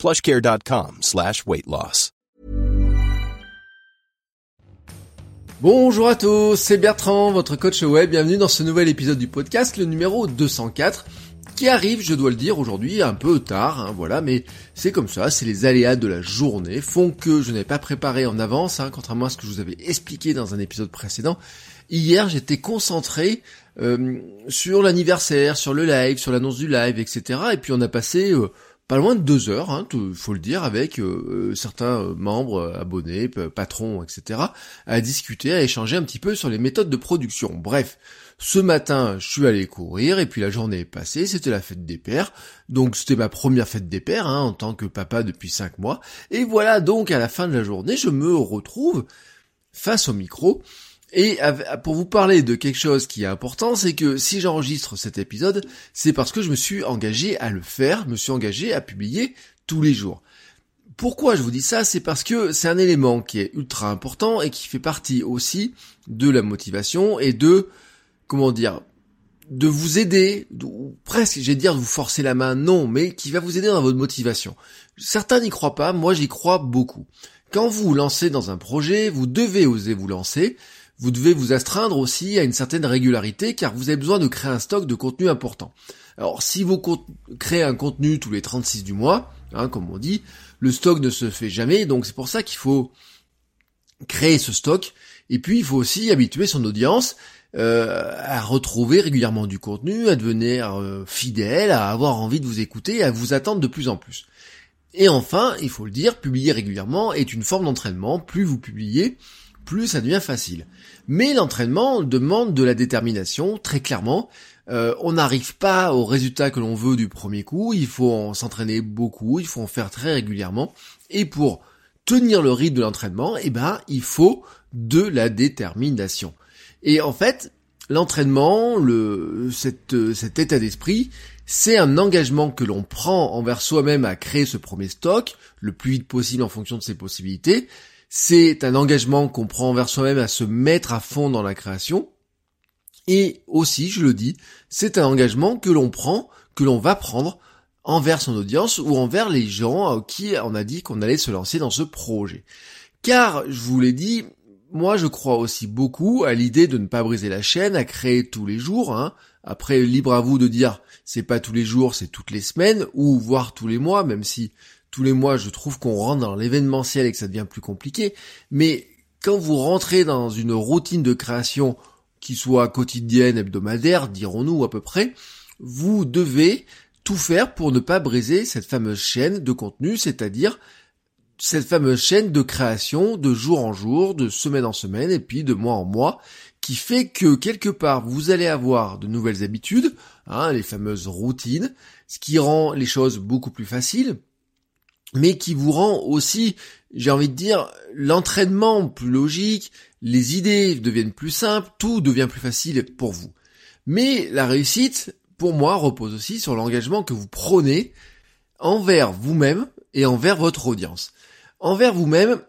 plushcare.com slash. Bonjour à tous, c'est Bertrand, votre coach web. Bienvenue dans ce nouvel épisode du podcast, le numéro 204, qui arrive, je dois le dire, aujourd'hui un peu tard, hein, voilà, mais c'est comme ça, c'est les aléas de la journée, font que je n'ai pas préparé en avance, hein, contrairement à ce que je vous avais expliqué dans un épisode précédent. Hier, j'étais concentré euh, sur l'anniversaire, sur le live, sur l'annonce du live, etc. Et puis on a passé... Euh, pas loin de deux heures, hein, faut le dire, avec euh, certains euh, membres, abonnés, patrons, etc., à discuter, à échanger un petit peu sur les méthodes de production. Bref, ce matin, je suis allé courir, et puis la journée est passée, c'était la fête des pères, donc c'était ma première fête des pères, hein, en tant que papa depuis cinq mois, et voilà, donc à la fin de la journée, je me retrouve face au micro, et pour vous parler de quelque chose qui est important, c'est que si j'enregistre cet épisode, c'est parce que je me suis engagé à le faire, me suis engagé à publier tous les jours. Pourquoi je vous dis ça? C'est parce que c'est un élément qui est ultra important et qui fait partie aussi de la motivation et de, comment dire, de vous aider, ou presque, j'ai dire de vous forcer la main, non, mais qui va vous aider dans votre motivation. Certains n'y croient pas, moi j'y crois beaucoup. Quand vous vous lancez dans un projet, vous devez oser vous lancer, vous devez vous astreindre aussi à une certaine régularité car vous avez besoin de créer un stock de contenu important. Alors si vous créez un contenu tous les 36 du mois, hein, comme on dit, le stock ne se fait jamais, donc c'est pour ça qu'il faut créer ce stock, et puis il faut aussi habituer son audience euh, à retrouver régulièrement du contenu, à devenir euh, fidèle, à avoir envie de vous écouter, à vous attendre de plus en plus. Et enfin, il faut le dire, publier régulièrement est une forme d'entraînement. Plus vous publiez, plus ça devient facile. Mais l'entraînement demande de la détermination, très clairement. Euh, on n'arrive pas au résultat que l'on veut du premier coup, il faut s'entraîner beaucoup, il faut en faire très régulièrement. Et pour tenir le rythme de l'entraînement, eh ben, il faut de la détermination. Et en fait, l'entraînement, le, cet état d'esprit, c'est un engagement que l'on prend envers soi-même à créer ce premier stock, le plus vite possible en fonction de ses possibilités, c'est un engagement qu'on prend envers soi-même à se mettre à fond dans la création. Et aussi, je le dis, c'est un engagement que l'on prend, que l'on va prendre envers son audience ou envers les gens qui on a dit qu'on allait se lancer dans ce projet. Car, je vous l'ai dit, moi je crois aussi beaucoup à l'idée de ne pas briser la chaîne, à créer tous les jours. Hein. Après, libre à vous de dire c'est pas tous les jours, c'est toutes les semaines, ou voire tous les mois, même si tous les mois, je trouve qu'on rentre dans l'événementiel et que ça devient plus compliqué. Mais quand vous rentrez dans une routine de création qui soit quotidienne, hebdomadaire, dirons-nous à peu près, vous devez tout faire pour ne pas briser cette fameuse chaîne de contenu, c'est-à-dire cette fameuse chaîne de création de jour en jour, de semaine en semaine et puis de mois en mois, qui fait que quelque part vous allez avoir de nouvelles habitudes, hein, les fameuses routines, ce qui rend les choses beaucoup plus faciles, mais qui vous rend aussi, j'ai envie de dire, l'entraînement plus logique, les idées deviennent plus simples, tout devient plus facile pour vous. Mais la réussite, pour moi, repose aussi sur l'engagement que vous prenez envers vous-même et envers votre audience. Envers vous-même,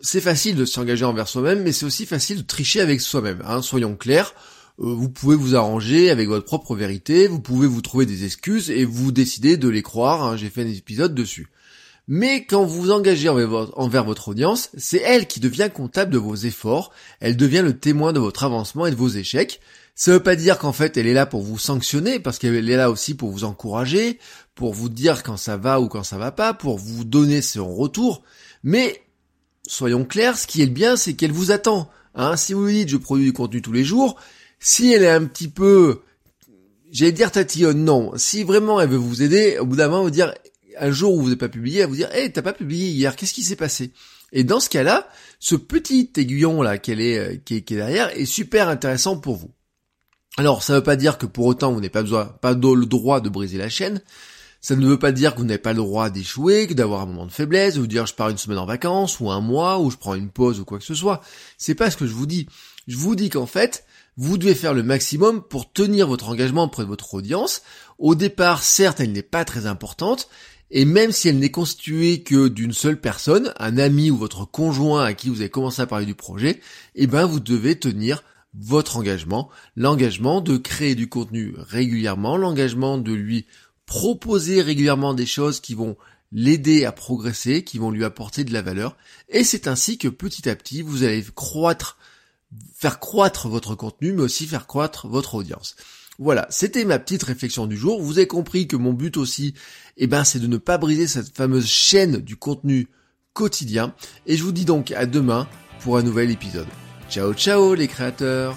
c'est facile de s'engager envers soi-même, mais c'est aussi facile de tricher avec soi-même. Hein, soyons clairs, euh, vous pouvez vous arranger avec votre propre vérité, vous pouvez vous trouver des excuses et vous décider de les croire. Hein, j'ai fait un épisode dessus. Mais quand vous vous engagez envers votre audience, c'est elle qui devient comptable de vos efforts, elle devient le témoin de votre avancement et de vos échecs. Ça veut pas dire qu'en fait elle est là pour vous sanctionner, parce qu'elle est là aussi pour vous encourager, pour vous dire quand ça va ou quand ça va pas, pour vous donner son retour. Mais, soyons clairs, ce qui est bien, c'est qu'elle vous attend. Hein, si vous lui dites je produis du contenu tous les jours, si elle est un petit peu, j'allais dire tatillonne, non. Si vraiment elle veut vous aider, au bout d'un moment, vous dire, un jour où vous n'avez pas publié, à vous dire, hey, t'as pas publié hier, qu'est-ce qui s'est passé? Et dans ce cas-là, ce petit aiguillon là euh, qui est, qui est derrière est super intéressant pour vous. Alors, ça ne veut pas dire que pour autant vous n'avez pas besoin, pas le droit de briser la chaîne. Ça ne veut pas dire que vous n'avez pas le droit d'échouer, que d'avoir un moment de faiblesse, de vous dire je pars une semaine en vacances, ou un mois, ou je prends une pause, ou quoi que ce soit. C'est pas ce que je vous dis. Je vous dis qu'en fait, vous devez faire le maximum pour tenir votre engagement auprès de votre audience. Au départ, certes, elle n'est pas très importante, et même si elle n'est constituée que d'une seule personne, un ami ou votre conjoint à qui vous avez commencé à parler du projet, eh ben vous devez tenir votre engagement, l'engagement de créer du contenu régulièrement, l'engagement de lui proposer régulièrement des choses qui vont l'aider à progresser, qui vont lui apporter de la valeur. Et c'est ainsi que petit à petit, vous allez faire croître votre contenu, mais aussi faire croître votre audience. Voilà, c'était ma petite réflexion du jour. Vous avez compris que mon but aussi, eh ben, c'est de ne pas briser cette fameuse chaîne du contenu quotidien. Et je vous dis donc à demain pour un nouvel épisode. Ciao ciao les créateurs